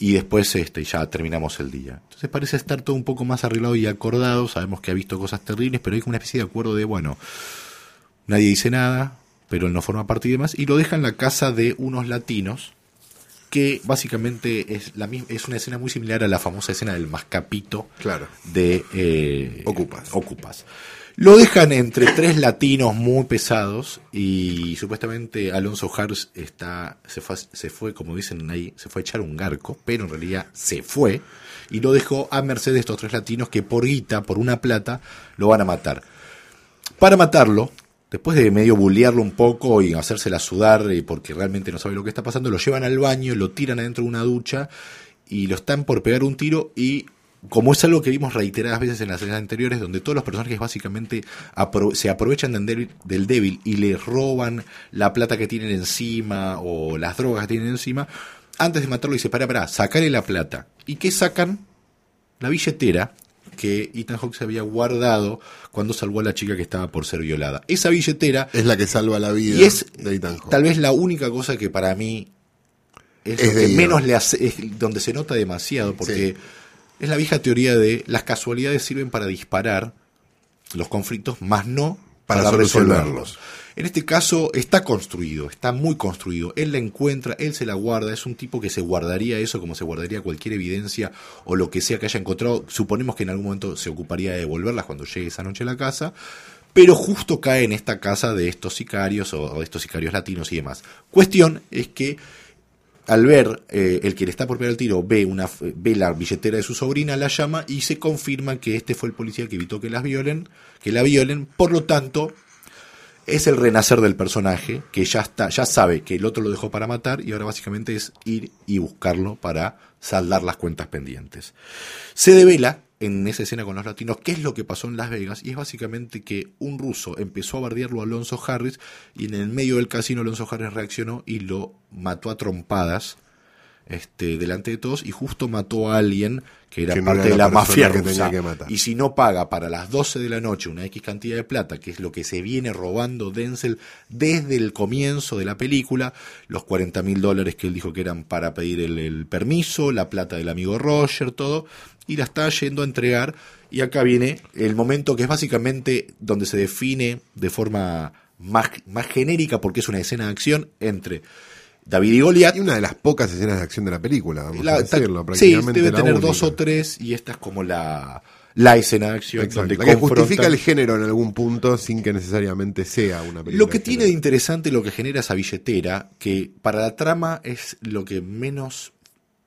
y después este, ya terminamos el día. Entonces parece estar todo un poco más arreglado y acordado, sabemos que ha visto cosas terribles, pero hay como una especie de acuerdo de, bueno, nadie dice nada, pero él no forma parte y demás, y lo deja en la casa de unos latinos, que básicamente es, la, es una escena muy similar a la famosa escena del mascapito
claro.
de eh,
Ocupas.
Ocupas. Lo dejan entre tres latinos muy pesados y supuestamente Alonso Harris está, se fue, como dicen ahí, se fue a echar un garco, pero en realidad se fue y lo dejó a merced de estos tres latinos que por guita, por una plata, lo van a matar. Para matarlo, después de medio bullearlo un poco y hacérsela sudar porque realmente no sabe lo que está pasando, lo llevan al baño, lo tiran adentro de una ducha y lo están por pegar un tiro y como es algo que vimos reiteradas veces en las escenas anteriores, donde todos los personajes básicamente se aprovechan del débil, y le roban la plata que tienen encima o las drogas que tienen encima, antes de matarlo dice, para, para, sacarle la plata. ¿Y qué sacan? La billetera que Ethan Hawke se había guardado cuando salvó a la chica que estaba por ser violada. Esa billetera...
Es la que salva la vida
y es de Ethan Hawke. Tal vez la única cosa que para mí es, lo que menos le hace, es donde se nota demasiado, porque... Es la vieja teoría de las casualidades sirven para disparar los conflictos, más no para, resolverlos. En este caso está construido, está muy construido. Él la encuentra, él se la guarda, es un tipo que se guardaría eso como se guardaría cualquier evidencia o lo que sea que haya encontrado. Suponemos que en algún momento se ocuparía de devolverlas cuando llegue esa noche a la casa, pero justo cae en esta casa de estos sicarios o de estos sicarios latinos y demás. Cuestión es que al ver eh, el que le está por pegar el tiro, ve, una, ve la billetera de su sobrina, la llama y se confirma que este fue el policía que evitó que las violen, que la violen. Por lo tanto, es el renacer del personaje que ya está, ya sabe que el otro lo dejó para matar y ahora básicamente es ir y buscarlo para saldar las cuentas pendientes. Se devela en esa escena con los latinos qué es lo que pasó en Las Vegas y es básicamente que un ruso empezó a bardearlo a Alonso Harris y en el medio del casino Alonso Harris reaccionó y lo mató a trompadas este, delante de todos y justo mató a alguien que era parte de la mafia rusa. Y si no paga para las 12 de la noche una X cantidad de plata, que es lo que se viene robando Denzel desde el comienzo de la película, los 40 mil dólares que él dijo que eran para pedir el permiso, la plata del amigo Roger, todo, y la está yendo a entregar. Y acá viene el momento que es básicamente donde se define de forma más, más genérica, porque es una escena de acción entre David y Goliat.
Y una de las pocas escenas de acción de la película, vamos a decirlo.
Sí, debe tener dos o tres, y esta es como la, la escena de acción
donde la que justifica el género en algún punto sin que necesariamente sea una película.
Lo que tiene de interesante lo que genera esa billetera, que para la trama es lo que menos,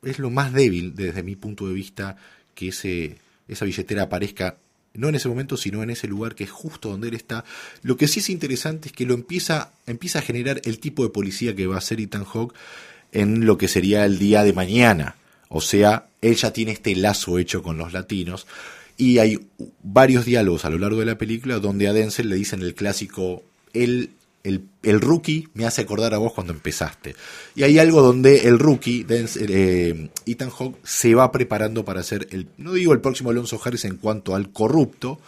es lo más débil desde mi punto de vista que ese, esa billetera aparezca no en ese momento, sino en ese lugar que es justo donde él está. Lo que sí es interesante es que lo empieza, empieza a generar el tipo de policía que va a ser Ethan Hawke en lo que sería el día de mañana. O sea, él ya tiene este lazo hecho con los latinos. Y hay varios diálogos a lo largo de la película donde a Denzel le dicen el clásico, él el, el, rookie me hace acordar a vos cuando empezaste. Y hay algo donde el rookie, eh, Ethan Hawke, se va preparando para ser, el, no digo el próximo Alonso Harris en cuanto al corrupto,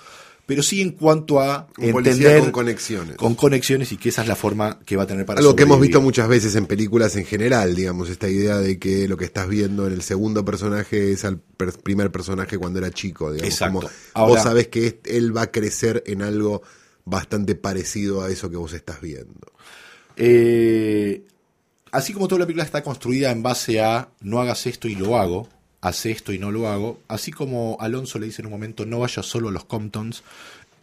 pero sí en cuanto a
Un
entender
con conexiones.
con conexiones y que esa es la forma que va a tener para
Algo que hemos visto muchas veces en películas en general, digamos, esta idea de que lo que estás viendo en el segundo personaje es al per- primer personaje cuando era chico, digamos.
Exacto.
Como
Ahora-
vos sabés que él va a crecer en algo bastante parecido a eso que vos estás viendo.
Eh, así como toda la película está construida en base a no hagas esto y lo hago, hace esto y no lo hago, así como Alonso le dice en un momento no vaya solo a los Comptons,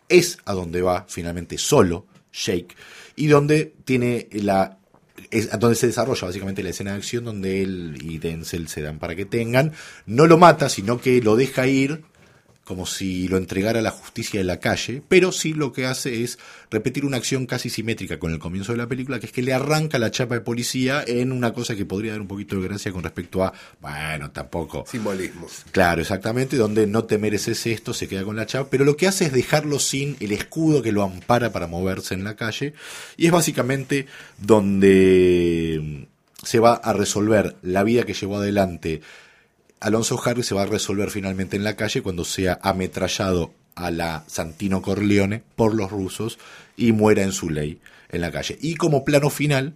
es a donde va finalmente solo Shake y donde tiene la es donde se desarrolla básicamente la escena de acción donde él y Denzel se dan para que tengan, no lo mata, sino que lo deja ir como si lo entregara a la justicia de la calle, pero sí lo que hace es repetir una acción casi simétrica con el comienzo de la película, que es que le arranca la chapa de policía en una cosa que podría dar un poquito de gracia con respecto a, bueno, tampoco.
Simbolismos.
Claro, exactamente, donde no te mereces esto, se queda con la chapa, pero lo que hace es dejarlo sin el escudo que lo ampara para moverse en la calle, y es básicamente donde se va a resolver la vida que llevó adelante Alonso Harris se va a resolver finalmente en la calle cuando sea ametrallado a la Santino Corleone por los rusos y muera en su ley en la calle. Y como plano final,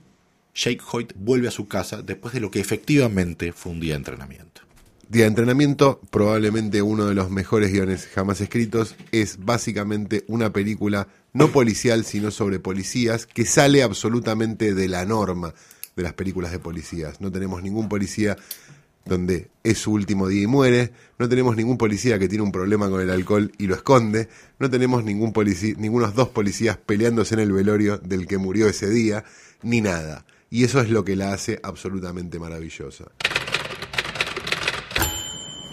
Jake Hoyt vuelve a su casa después de lo que efectivamente fue un día de entrenamiento.
Día de entrenamiento, probablemente uno de los mejores guiones jamás escritos, es básicamente una película no policial, sino sobre policías, que sale absolutamente de la norma de las películas de policías. No tenemos ningún policía donde es su último día y muere, no tenemos ningún policía que tiene un problema con el alcohol y lo esconde, no tenemos ningún ningunos dos policías peleándose en el velorio del que murió ese día, ni nada. Y eso es lo que la hace absolutamente maravillosa.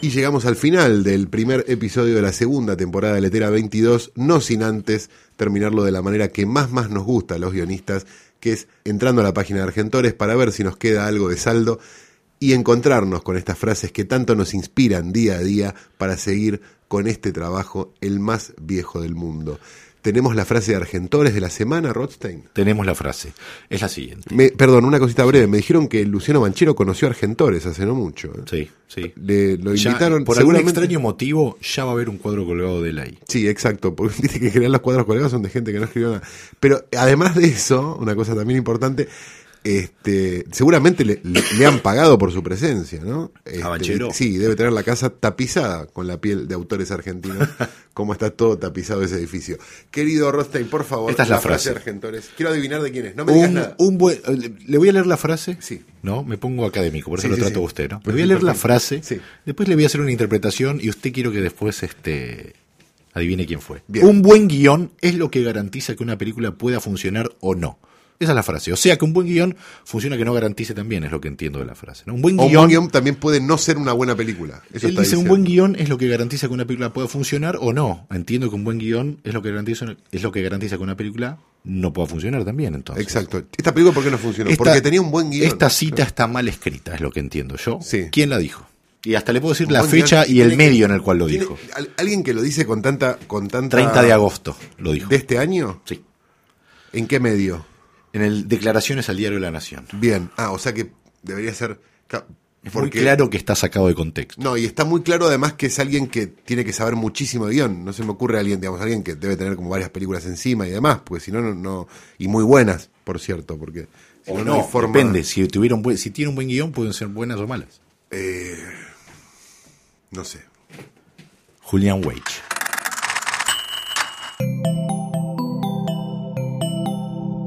Y llegamos al final del primer episodio de la segunda temporada de Letera 22, no sin antes terminarlo de la manera que más más nos gusta a los guionistas, que es entrando a la página de Argentores para ver si nos queda algo de saldo y encontrarnos con estas frases que tanto nos inspiran día a día para seguir con este trabajo, el más viejo del mundo. Tenemos la frase de Argentores de la semana, Rothstein.
Tenemos la frase, es la siguiente.
Me- perdón, una cosita breve. Me dijeron que Luciano Manchero conoció a Argentores hace no mucho. ¿eh?
Sí, sí.
Le, lo
Ya,
invitaron
por algún extraño motivo, ya va a haber un cuadro colgado de él ahí.
Sí, exacto, porque dice que en general los cuadros colgados son de gente que no escribió nada. Pero además de eso, una cosa también importante, este, seguramente le, le- le han pagado por su presencia, ¿no? Este? Sí, debe tener la casa tapizada con la piel de autores argentinos, como está todo tapizado ese edificio. Querido Rothstein, por favor,
Esta es la frase.
de Argentores. Quiero adivinar de quién es, no me digas
Un,
nada.
un buen, eh, le voy a leer la frase.
Sí.
No, me pongo académico, por eso
Sí,
lo
sí,
trato
sí.
a usted, ¿no? Le voy a leer la frase,
Sí.
después le voy a hacer una interpretación y usted quiero que después este adivine quién fue.
Bien.
Un buen guion es lo que garantiza que una película pueda funcionar o no. Esa es la frase. O sea que un buen guion funciona que no garantice también, es lo que entiendo de la frase. ¿no? Un buen
O un guion, guion también puede no ser una buena película. Eso
él
está
dice un buen guion es lo que garantiza que una película pueda funcionar o no. Entiendo que un buen guion es lo que garantiza, es lo que garantiza que una película no pueda funcionar también, entonces.
Exacto. ¿Esta película por qué no funcionó?
Esta-
Porque tenía un buen guion.
Esta cita está mal escrita, es lo que entiendo yo.
Sí.
¿Quién la dijo? Y hasta le puedo decir
Un
la fecha
guion
y el
que-
medio en el cual lo
tiene-
dijo.
al- Alguien que lo dice con tanta, con tanta
30 de agosto lo dijo.
¿De este año?
Sí.
¿En qué medio?
En el Declaraciones al Diario de la Nación.
Bien. Ah, o sea que debería ser.
Es muy
porque-
claro que está sacado de contexto.
No, y está muy claro además que es alguien que tiene que saber muchísimo de guion. No se me ocurre alguien, digamos, alguien que debe tener como varias películas encima y demás, porque si no, no, no. Y muy buenas, por cierto, porque. si
O
hay
no,
forma-
depende. Si, tuviera un buen, si tiene un buen guion, pueden ser buenas o malas.
No sé.
Julian Wage.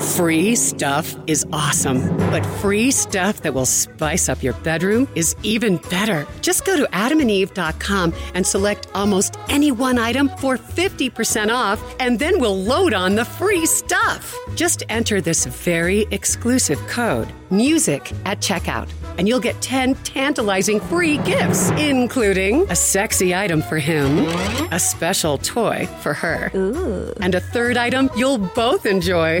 Free stuff is awesome, but free stuff that will spice up your bedroom is even better. Just go to adamandeve.com and select almost any one item for 50% off, and then we'll load on the free stuff. Just enter this very exclusive code, MUSIC, at checkout, and you'll get 10 tantalizing free gifts, including a sexy item for him, a special toy for her, and a third item you'll both enjoy.